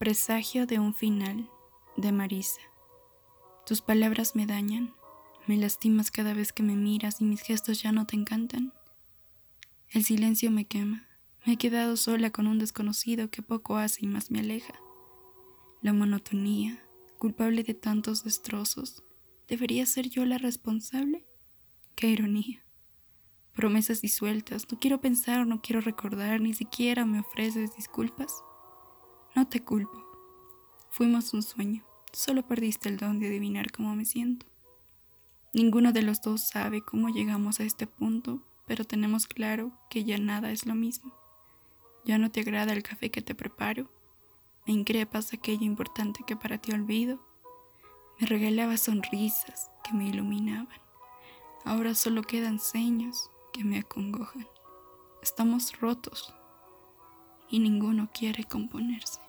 Presagio de un final de Marisa. Tus palabras me dañan, me lastimas cada vez que me miras y mis gestos ya no te encantan. El silencio me quema, me he quedado sola con un desconocido que poco hace y más me aleja. La monotonía, culpable de tantos destrozos, ¿debería ser yo la responsable? Qué ironía. Promesas disueltas, no quiero pensar, no quiero recordar, ni siquiera me ofreces disculpas. No te culpo. Fuimos un sueño. Solo perdiste el don de adivinar cómo me siento. Ninguno de los dos sabe cómo llegamos a este punto, pero tenemos claro que ya nada es lo mismo. Ya no te agrada el café que te preparo. Me increpas aquello importante que para ti olvido. Me regalabas sonrisas que me iluminaban. Ahora solo quedan señas que me acongojan. Estamos rotos y ninguno quiere componerse.